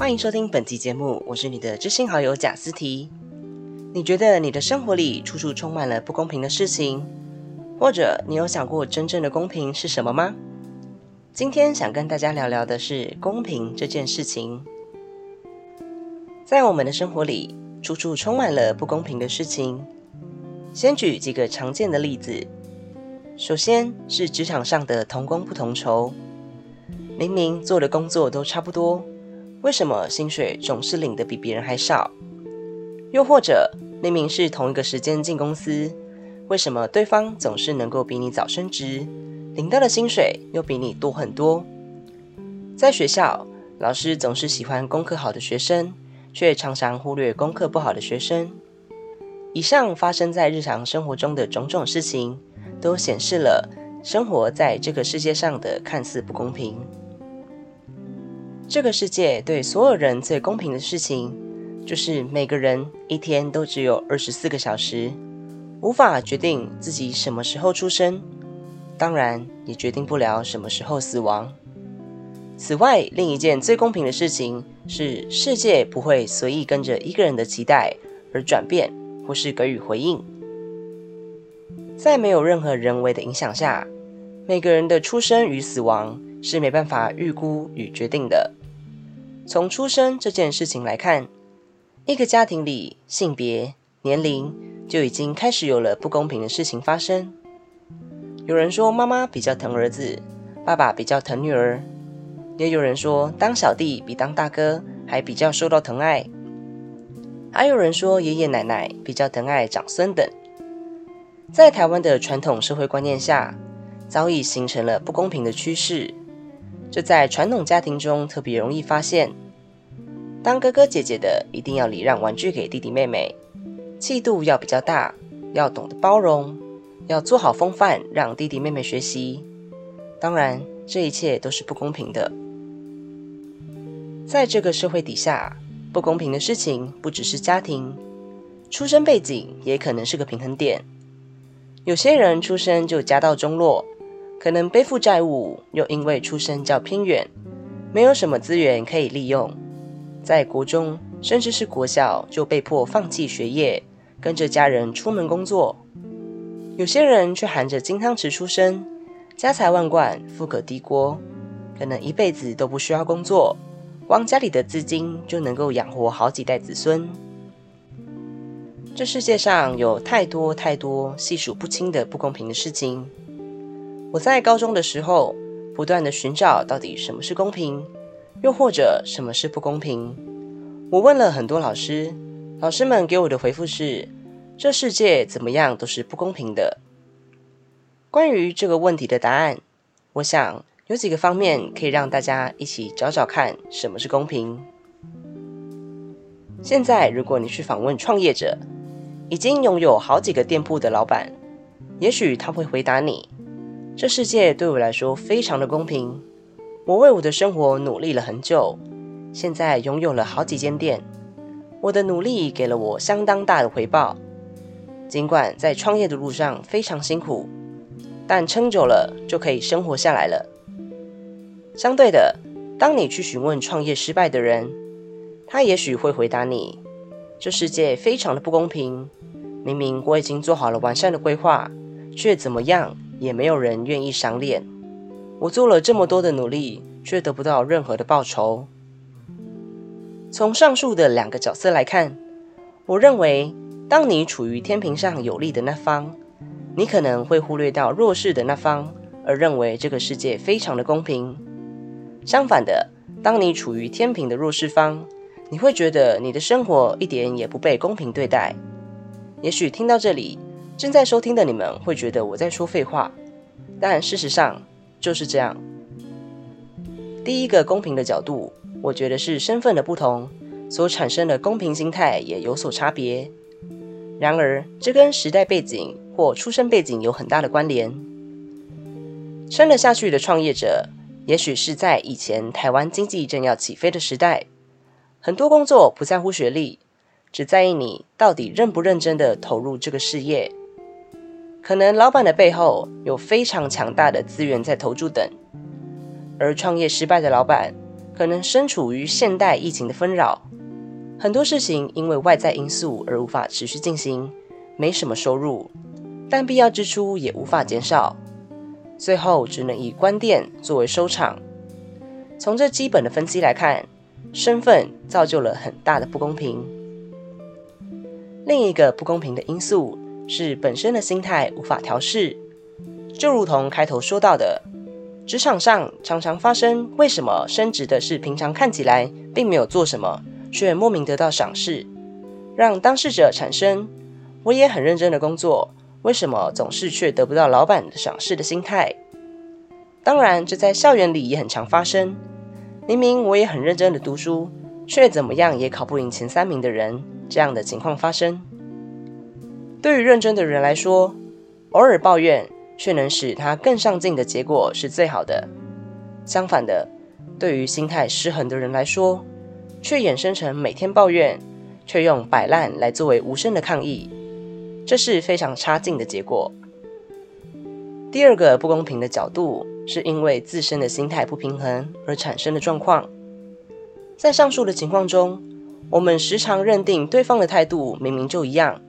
欢迎收听本期节目，我是你的知心好友贾思提。你觉得你的生活里处处充满了不公平的事情，或者你有想过真正的公平是什么吗？今天想跟大家聊聊的是公平这件事情。在我们的生活里，处处充满了不公平的事情。先举几个常见的例子。首先是职场上的同工不同酬，明明做的工作都差不多，为什么薪水总是领的比别人还少？又或者明明是同一个时间进公司，为什么对方总是能够比你早升职，领到的薪水又比你多很多？在学校，老师总是喜欢功课好的学生，却常常忽略功课不好的学生。以上发生在日常生活中的种种事情。都显示了生活在这个世界上的看似不公平。这个世界对所有人最公平的事情，就是每个人一天都只有二十四个小时，无法决定自己什么时候出生，当然也决定不了什么时候死亡。此外，另一件最公平的事情是，世界不会随意跟着一个人的期待而转变，或是给予回应。在没有任何人为的影响下，每个人的出生与死亡是没办法预估与决定的。从出生这件事情来看，一个家庭里性别、年龄就已经开始有了不公平的事情发生。有人说妈妈比较疼儿子，爸爸比较疼女儿；也有人说当小弟比当大哥还比较受到疼爱；还有人说爷爷奶奶比较疼爱长孙等。在台湾的传统社会观念下，早已形成了不公平的趋势。这在传统家庭中特别容易发现。当哥哥姐姐的，一定要礼让玩具给弟弟妹妹，气度要比较大，要懂得包容，要做好风范，让弟弟妹妹学习。当然，这一切都是不公平的。在这个社会底下，不公平的事情不只是家庭，出生背景也可能是个平衡点。有些人出生就家道中落，可能背负债务，又因为出生较偏远，没有什么资源可以利用，在国中甚至是国小就被迫放弃学业，跟着家人出门工作。有些人却含着金汤匙出生，家财万贯，富可敌国，可能一辈子都不需要工作，光家里的资金就能够养活好几代子孙。这世界上有太多太多细数不清的不公平的事情。我在高中的时候，不断的寻找到底什么是公平，又或者什么是不公平。我问了很多老师，老师们给我的回复是：这世界怎么样都是不公平的。关于这个问题的答案，我想有几个方面可以让大家一起找找看什么是公平。现在，如果你去访问创业者，已经拥有好几个店铺的老板，也许他会回答你：“这世界对我来说非常的公平。我为我的生活努力了很久，现在拥有了好几间店。我的努力给了我相当大的回报。尽管在创业的路上非常辛苦，但撑久了就可以生活下来了。”相对的，当你去询问创业失败的人，他也许会回答你：“这世界非常的不公平。”明明我已经做好了完善的规划，却怎么样也没有人愿意赏脸。我做了这么多的努力，却得不到任何的报酬。从上述的两个角色来看，我认为，当你处于天平上有利的那方，你可能会忽略到弱势的那方，而认为这个世界非常的公平。相反的，当你处于天平的弱势方，你会觉得你的生活一点也不被公平对待。也许听到这里，正在收听的你们会觉得我在说废话，但事实上就是这样。第一个公平的角度，我觉得是身份的不同所产生的公平心态也有所差别。然而，这跟时代背景或出生背景有很大的关联。撑得下去的创业者，也许是在以前台湾经济正要起飞的时代，很多工作不在乎学历。只在意你到底认不认真的投入这个事业，可能老板的背后有非常强大的资源在投注等，而创业失败的老板可能身处于现代疫情的纷扰，很多事情因为外在因素而无法持续进行，没什么收入，但必要支出也无法减少，最后只能以关店作为收场。从这基本的分析来看，身份造就了很大的不公平。另一个不公平的因素是本身的心态无法调试，就如同开头说到的。职场上常常发生，为什么升职的是平常看起来并没有做什么，却莫名得到赏识，让当事者产生“我也很认真的工作，为什么总是却得不到老板的赏识”的心态。当然，这在校园里也很常发生。明明我也很认真的读书，却怎么样也考不赢前三名的人，这样的情况发生。对于认真的人来说，偶尔抱怨。却能使他更上进的结果是最好的。相反的，对于心态失衡的人来说，却衍生成每天抱怨，却用摆烂来作为无声的抗议，这是非常差劲的结果。第二个不公平的角度，是因为自身的心态不平衡而产生的状况。在上述的情况中，我们时常认定对方的态度明明就一样，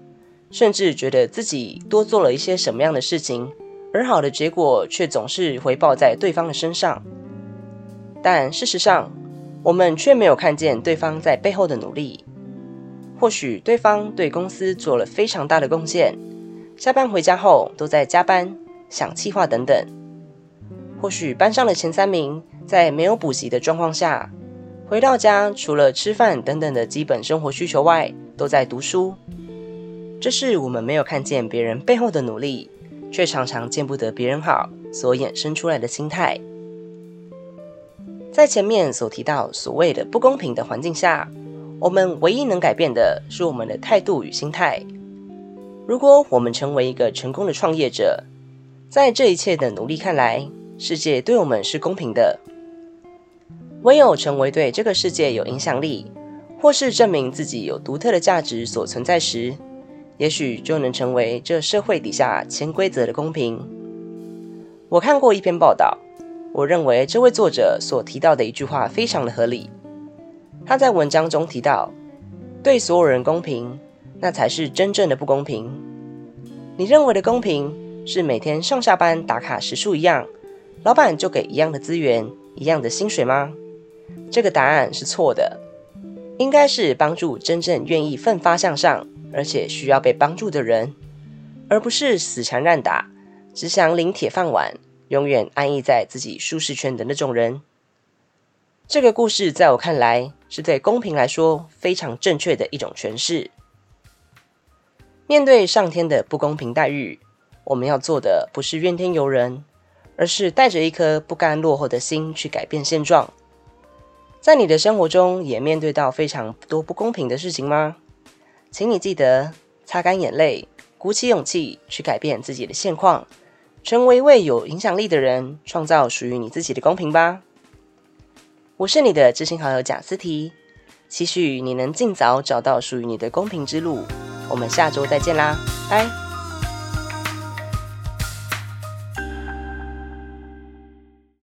甚至觉得自己多做了一些什么样的事情。而好的结果却总是回报在对方的身上，但事实上，我们却没有看见对方在背后的努力。或许对方对公司做了非常大的贡献，下班回家后都在加班、想计划等等。或许班上的前三名在没有补习的状况下，回到家除了吃饭等等的基本生活需求外，都在读书。这是我们没有看见别人背后的努力。却常常见不得别人好所衍生出来的心态，在前面所提到所谓的不公平的环境下，我们唯一能改变的是我们的态度与心态。如果我们成为一个成功的创业者，在这一切的努力看来，世界对我们是公平的。唯有成为对这个世界有影响力，或是证明自己有独特的价值所存在时。也许就能成为这社会底下潜规则的公平。我看过一篇报道，我认为这位作者所提到的一句话非常的合理。他在文章中提到，对所有人公平，那才是真正的不公平。你认为的公平是每天上下班打卡时数一样，老板就给一样的资源、一样的薪水吗？这个答案是错的，应该是帮助真正愿意奋发向上。而且需要被帮助的人，而不是死缠烂打、只想领铁饭碗、永远安逸在自己舒适圈的那种人。这个故事在我看来，是对公平来说非常正确的一种诠释。面对上天的不公平待遇，我们要做的不是怨天尤人，而是带着一颗不甘落后的心去改变现状。在你的生活中，也面对到非常多不公平的事情吗？请你记得擦干眼泪，鼓起勇气去改变自己的现况，成为一位有影响力的人，创造属于你自己的公平吧。我是你的知心好友贾斯提，期许你能尽早找到属于你的公平之路。我们下周再见啦，拜。